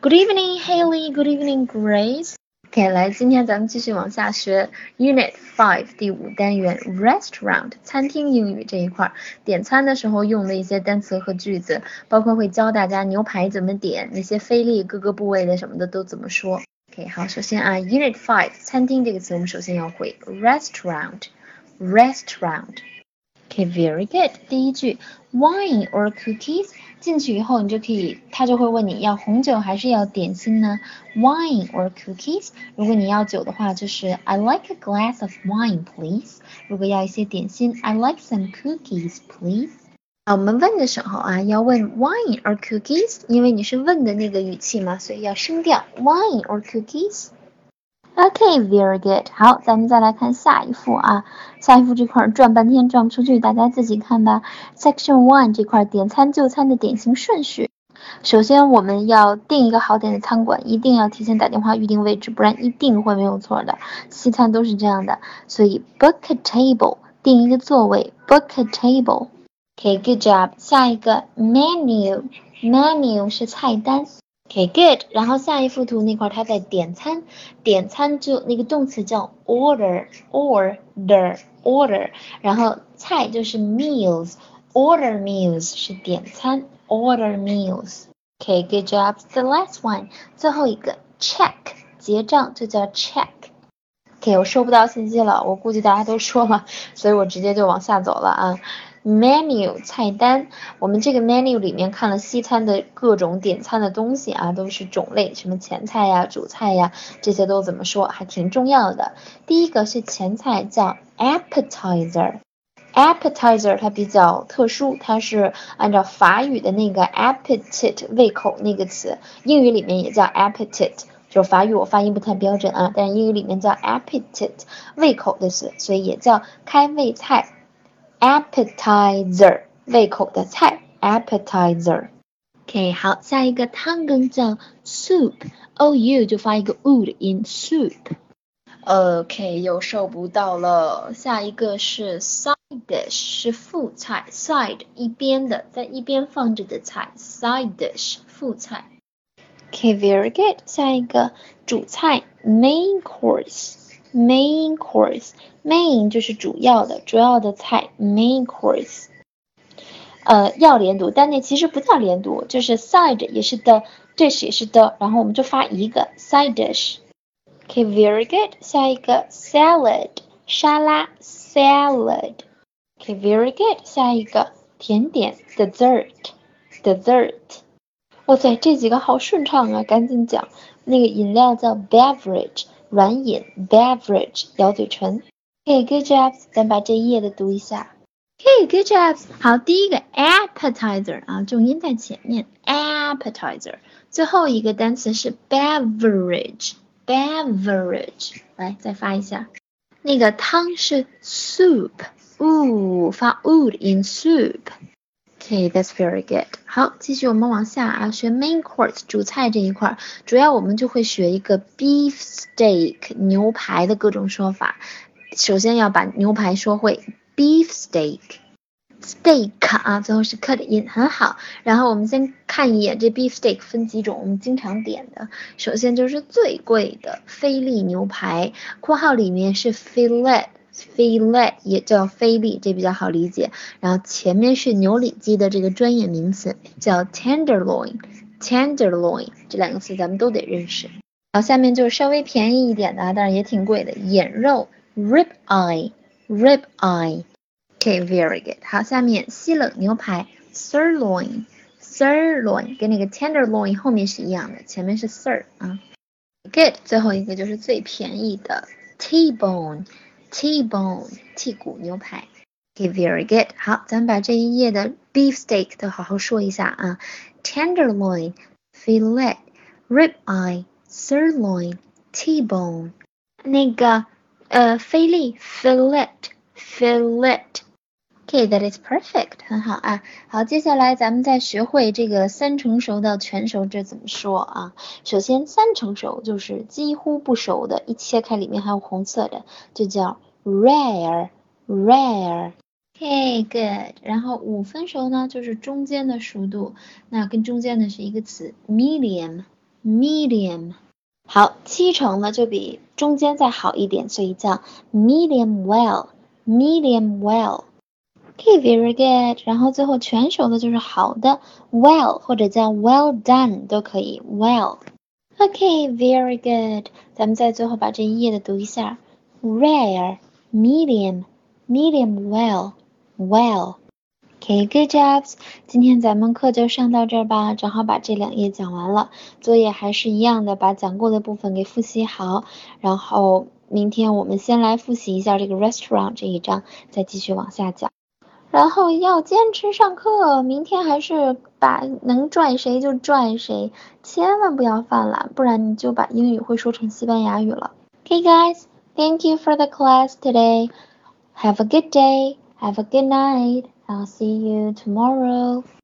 Good evening, Haley. Good evening, Grace. OK，来，今天咱们继续往下学 Unit Five 第五单元 Restaurant 餐厅英语这一块，点餐的时候用的一些单词和句子，包括会教大家牛排怎么点，那些菲力各个部位的什么的都怎么说。OK，好，首先啊，Unit Five 餐厅这个词我们首先要会 Restaurant，Restaurant。OK，very good。第一句，Wine or cookies？进去以后，你就可以，他就会问你要红酒还是要点心呢？Wine or cookies？如果你要酒的话，就是 I like a glass of wine, please。如果要一些点心，I like some cookies, please。啊，我们问的时候啊，要问 wine or cookies，因为你是问的那个语气嘛，所以要升调 wine or cookies。Okay, very good。好，咱们再来看下一幅啊。下一幅这块转半天转不出去，大家自己看吧。Section one 这块点餐就餐的典型顺序。首先我们要订一个好点的餐馆，一定要提前打电话预定位置，不然一定会没有错的。西餐都是这样的，所以 book a table 订一个座位，book a table。Okay, good job。下一个 menu，menu 是菜单。Okay, good。然后下一幅图那块，他在点餐，点餐就那个动词叫 order，order，order。然后菜就是 meals，order meals 是点餐，order meals。Okay, good job. The last one，最后一个 check，结账就叫 check。OK 我收不到信息了，我估计大家都说了，所以我直接就往下走了啊。Menu 菜单，我们这个 menu 里面看了西餐的各种点餐的东西啊，都是种类，什么前菜呀、主菜呀，这些都怎么说，还挺重要的。第一个是前菜叫 appetizer，appetizer 它比较特殊，它是按照法语的那个 appetite 胃口那个词，英语里面也叫 appetite，就法语我发音不太标准啊，但是英语里面叫 appetite 胃口的词，所以也叫开胃菜。appetizer 胃口的菜，appetizer。OK，好，下一个汤羹叫 soup，o u 就发一个 u 的音，soup。OK，又收不到了。下一个是 side dish，是副菜，side 一边的，在一边放着的菜，side dish 副菜。OK，very good。下一个主菜 main course。 Main course，main 就是主要的，主要的菜。Main course，呃，要连读，但那其实不叫连读，就是 side 也是的，dish 也是的，然后我们就发一个 side dish。OK，very good。下一个 salad，沙拉，salad。OK，very good。下一个甜点 dessert，dessert。哇塞，这几个好顺畅啊，赶紧讲。那个饮料叫 beverage。软饮 beverage 咬嘴唇。Okay, good job。咱把这一页的读一下。Okay, good job。好，第一个 appetizer 啊，重音在前面，appetizer。最后一个单词是 beverage，beverage。来，再发一下。那个汤是 soup，呜，发 u 的音 soup。Okay, that's very good. 好，继续我们往下啊，学 main course 主菜这一块，主要我们就会学一个 beef steak 牛排的各种说法。首先要把牛排说会 beef steak，steak 啊，最后是 cut in，很好。然后我们先看一眼这 beef steak 分几种，我们经常点的，首先就是最贵的菲力牛排，括号里面是 fillet。Filet 也叫菲力，这比较好理解。然后前面是牛里脊的这个专业名词，叫 tenderloin，tenderloin 这两个词咱们都得认识。好，下面就是稍微便宜一点的，当然也挺贵的，眼肉 rib eye，rib eye。OK，very good。好，下面西冷牛排 sirloin，sirloin 跟那个 tenderloin 后面是一样的，前面是 sir 啊。Good，最后一个就是最便宜的 T-bone。T-bone 剔骨牛排，OK，very good。好，咱们把这一页的 beef steak 都好好说一下啊，tenderloin、fillet、rib eye、sirloin、T-bone。那个呃，菲力 fillet、fillet。 OK，that is perfect，很好啊。好，接下来咱们再学会这个三成熟到全熟这怎么说啊？首先，三成熟就是几乎不熟的，一切开里面还有红色的，就叫 rare，rare。OK，good。然后五分熟呢，就是中间的熟度，那跟中间的是一个词，medium。medium。好，七成呢就比中间再好一点，所以叫 medium well，medium well。OK，very good。然后最后全熟的就是好的，well 或者叫 well done 都可以，well。OK，very good。咱们在最后把这一页的读一下：rare，medium，medium well，well。OK，good jobs。今天咱们课就上到这儿吧，正好把这两页讲完了。作业还是一样的，把讲过的部分给复习好。然后明天我们先来复习一下这个 restaurant 这一章，再继续往下讲。然后要坚持上课，明天还是把能拽谁就拽谁，千万不要犯懒，不然你就把英语会说成西班牙语了。Okay, guys, thank you for the class today. Have a good day. Have a good night. I'll see you tomorrow.